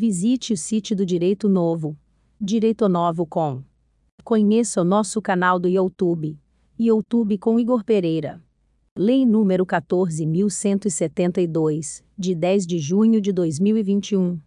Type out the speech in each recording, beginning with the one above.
Visite o site do Direito Novo. Direito Novo com. Conheça o nosso canal do YouTube. YouTube com Igor Pereira. Lei número 14.172, de 10 de junho de 2021.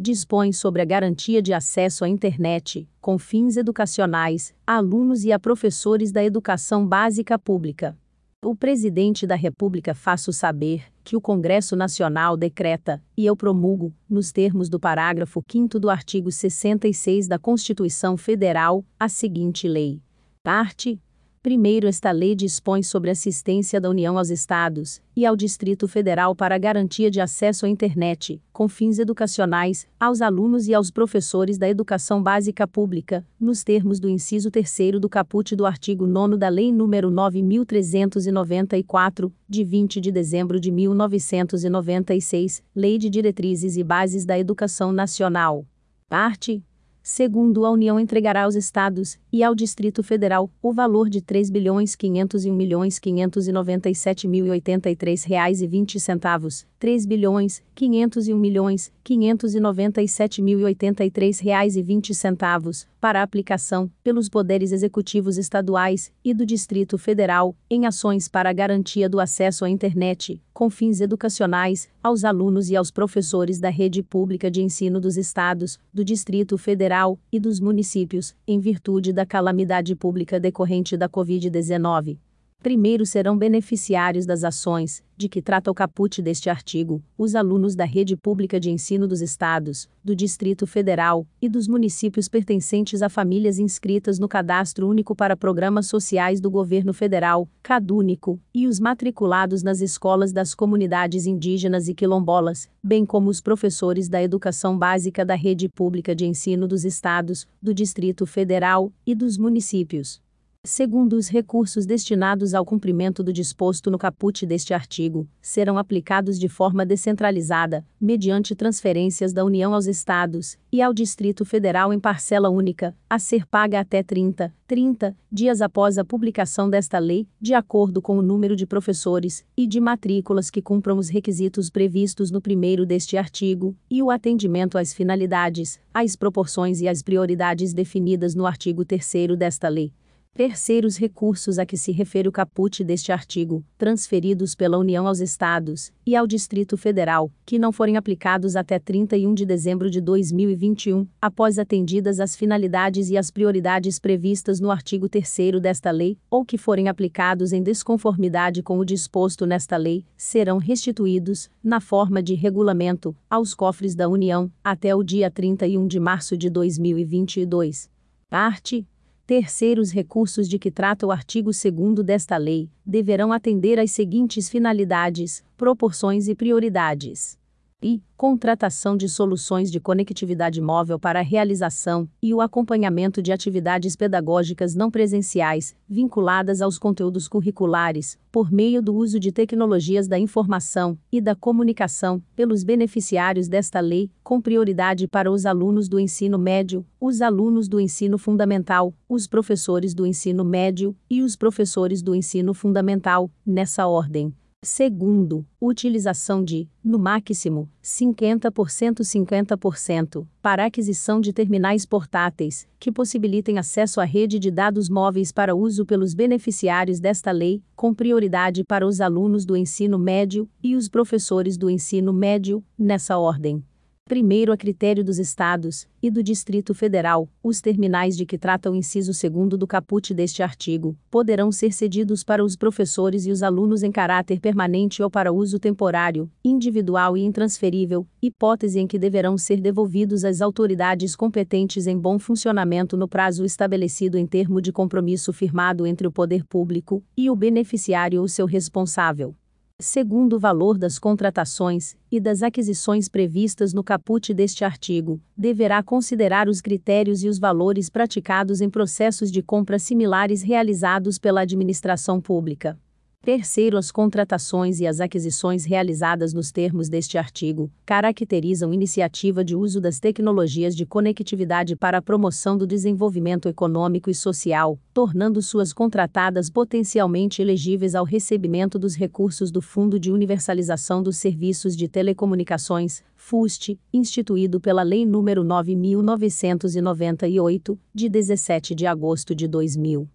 Dispõe sobre a garantia de acesso à internet, com fins educacionais, a alunos e a professores da educação básica pública. O Presidente da República faço saber que o Congresso Nacional decreta, e eu promulgo, nos termos do parágrafo 5 do artigo 66 da Constituição Federal, a seguinte lei. Parte Primeiro, esta lei dispõe sobre assistência da União aos Estados e ao Distrito Federal para garantia de acesso à internet, com fins educacionais, aos alunos e aos professores da educação básica pública, nos termos do inciso 3 do caput do artigo 9 da Lei nº 9394, de 20 de dezembro de 1996, Lei de Diretrizes e Bases da Educação Nacional. Parte Segundo a União entregará aos estados e ao Distrito Federal o valor de 3.501.597.083 reais e 20 centavos, 3.501.597.083 reais e 20 centavos, para aplicação pelos poderes executivos estaduais e do Distrito Federal em ações para a garantia do acesso à internet, com fins educacionais, aos alunos e aos professores da rede pública de ensino dos estados, do Distrito Federal e dos municípios, em virtude da calamidade pública decorrente da Covid-19. Primeiro serão beneficiários das ações, de que trata o caput deste artigo, os alunos da rede pública de ensino dos estados, do Distrito Federal e dos municípios pertencentes a famílias inscritas no Cadastro Único para Programas Sociais do Governo Federal, CadÚnico, e os matriculados nas escolas das comunidades indígenas e quilombolas, bem como os professores da educação básica da rede pública de ensino dos estados, do Distrito Federal e dos municípios. Segundo os recursos destinados ao cumprimento do disposto no caput deste artigo, serão aplicados de forma descentralizada, mediante transferências da União aos Estados e ao Distrito Federal em parcela única, a ser paga até 30, 30 dias após a publicação desta lei, de acordo com o número de professores e de matrículas que cumpram os requisitos previstos no primeiro deste artigo, e o atendimento às finalidades, às proporções e às prioridades definidas no artigo 3 desta lei. Terceiros recursos a que se refere o caput deste artigo, transferidos pela União aos Estados e ao Distrito Federal, que não forem aplicados até 31 de dezembro de 2021, após atendidas as finalidades e as prioridades previstas no artigo 3 desta lei, ou que forem aplicados em desconformidade com o disposto nesta lei, serão restituídos, na forma de regulamento, aos cofres da União, até o dia 31 de março de 2022. Parte Terceiros recursos de que trata o artigo 2 desta lei deverão atender às seguintes finalidades, proporções e prioridades e contratação de soluções de conectividade móvel para a realização e o acompanhamento de atividades pedagógicas não presenciais, vinculadas aos conteúdos curriculares, por meio do uso de tecnologias da informação e da comunicação, pelos beneficiários desta lei, com prioridade para os alunos do ensino médio, os alunos do ensino fundamental, os professores do ensino médio e os professores do ensino fundamental, nessa ordem. Segundo, utilização de, no máximo, 50% 50% para aquisição de terminais portáteis, que possibilitem acesso à rede de dados móveis para uso pelos beneficiários desta lei, com prioridade para os alunos do ensino médio e os professores do ensino médio, nessa ordem. Primeiro, a critério dos Estados e do Distrito Federal, os terminais de que trata o inciso 2 do caput deste artigo poderão ser cedidos para os professores e os alunos em caráter permanente ou para uso temporário, individual e intransferível, hipótese em que deverão ser devolvidos às autoridades competentes em bom funcionamento no prazo estabelecido em termo de compromisso firmado entre o poder público e o beneficiário ou seu responsável segundo o valor das contratações e das aquisições previstas no caput deste artigo, deverá considerar os critérios e os valores praticados em processos de compra similares realizados pela administração pública. Terceiro, as contratações e as aquisições realizadas nos termos deste artigo caracterizam iniciativa de uso das tecnologias de conectividade para a promoção do desenvolvimento econômico e social, tornando suas contratadas potencialmente elegíveis ao recebimento dos recursos do Fundo de Universalização dos Serviços de Telecomunicações, FUST, instituído pela Lei nº 9998, de 17 de agosto de 2000.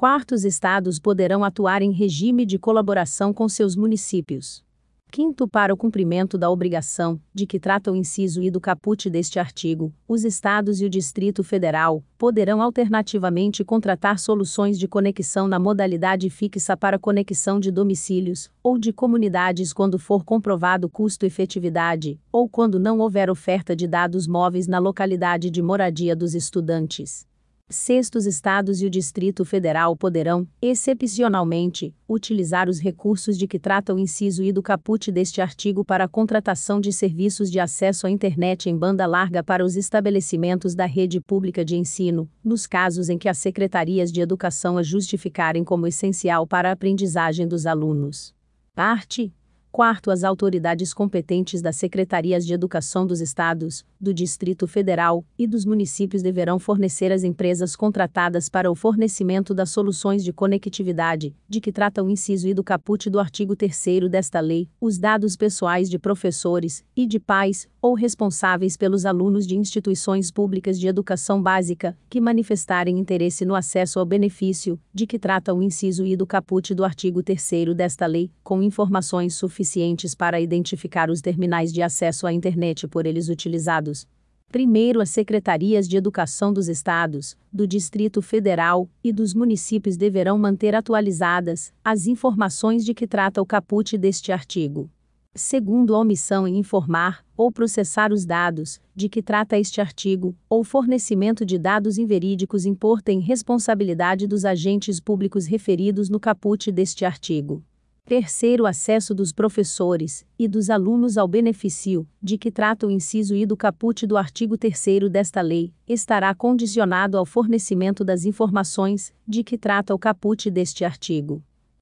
Quartos estados poderão atuar em regime de colaboração com seus municípios. Quinto, para o cumprimento da obrigação, de que trata o inciso I do caput deste artigo, os Estados e o Distrito Federal poderão alternativamente contratar soluções de conexão na modalidade fixa para conexão de domicílios ou de comunidades quando for comprovado custo-efetividade, ou quando não houver oferta de dados móveis na localidade de moradia dos estudantes. Sextos estados e o Distrito Federal poderão, excepcionalmente, utilizar os recursos de que trata o inciso I do caput deste artigo para a contratação de serviços de acesso à internet em banda larga para os estabelecimentos da rede pública de ensino, nos casos em que as secretarias de educação a justificarem como essencial para a aprendizagem dos alunos. Parte Quarto, as autoridades competentes das secretarias de educação dos estados, do Distrito Federal e dos municípios deverão fornecer às empresas contratadas para o fornecimento das soluções de conectividade, de que trata o inciso I do caput do artigo 3 desta lei, os dados pessoais de professores e de pais ou responsáveis pelos alunos de instituições públicas de educação básica que manifestarem interesse no acesso ao benefício, de que trata o inciso I do caput do artigo 3 desta lei, com informações suficientes suficientes para identificar os terminais de acesso à internet por eles utilizados. Primeiro, as secretarias de educação dos estados, do Distrito Federal e dos municípios deverão manter atualizadas as informações de que trata o caput deste artigo. Segundo, a omissão em informar ou processar os dados de que trata este artigo, ou fornecimento de dados inverídicos importa em responsabilidade dos agentes públicos referidos no caput deste artigo. Terceiro, acesso dos professores e dos alunos ao benefício, de que trata o inciso I do caput do artigo 3 desta lei, estará condicionado ao fornecimento das informações, de que trata o caput deste artigo.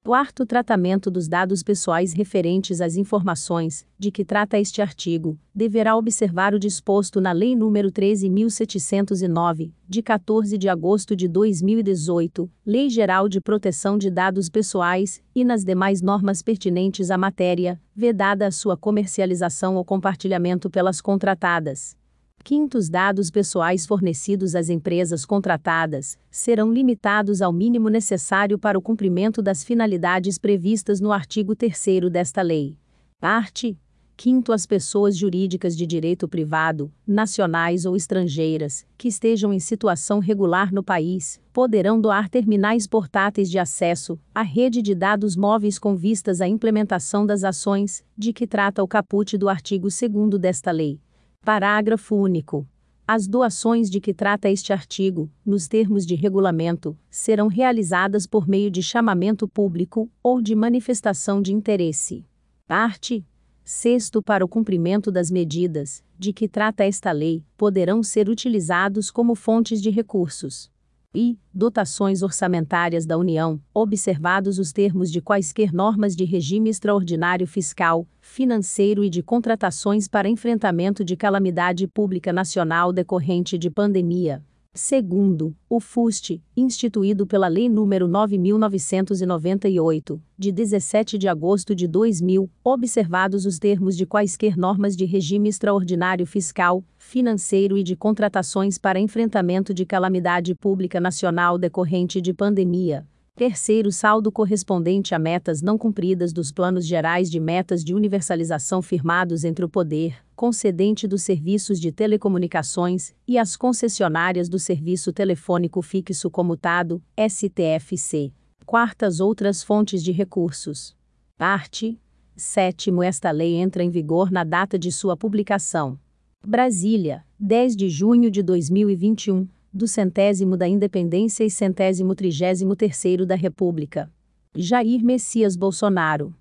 Quarto tratamento dos dados pessoais referentes às informações, de que trata este artigo, deverá observar o disposto na Lei nº 13.709, de 14 de agosto de 2018, Lei Geral de Proteção de Dados Pessoais, e nas demais normas pertinentes à matéria, vedada a sua comercialização ou compartilhamento pelas contratadas. Quintos dados pessoais fornecidos às empresas contratadas serão limitados ao mínimo necessário para o cumprimento das finalidades previstas no artigo 3 desta lei. Parte Quinto, as pessoas jurídicas de direito privado, nacionais ou estrangeiras, que estejam em situação regular no país, poderão doar terminais portáteis de acesso à rede de dados móveis com vistas à implementação das ações de que trata o caput do artigo 2 desta lei. Parágrafo único. As doações de que trata este artigo, nos termos de regulamento, serão realizadas por meio de chamamento público ou de manifestação de interesse. Parte. Sexto, para o cumprimento das medidas de que trata esta lei, poderão ser utilizados como fontes de recursos e dotações orçamentárias da União, observados os termos de quaisquer normas de regime extraordinário fiscal, financeiro e de contratações para enfrentamento de calamidade pública nacional decorrente de pandemia, Segundo, o FUST, instituído pela Lei nº 9.998, de 17 de agosto de 2000, observados os termos de quaisquer normas de regime extraordinário fiscal, financeiro e de contratações para enfrentamento de calamidade pública nacional decorrente de pandemia, Terceiro, saldo correspondente a metas não cumpridas dos planos gerais de metas de universalização firmados entre o poder concedente dos serviços de telecomunicações e as concessionárias do serviço telefônico fixo comutado, STFC. Quartas outras fontes de recursos. Parte. Sétimo, esta lei entra em vigor na data de sua publicação. Brasília, 10 de junho de 2021 do centésimo da independência e centésimo trigésimo terceiro da República. Jair Messias Bolsonaro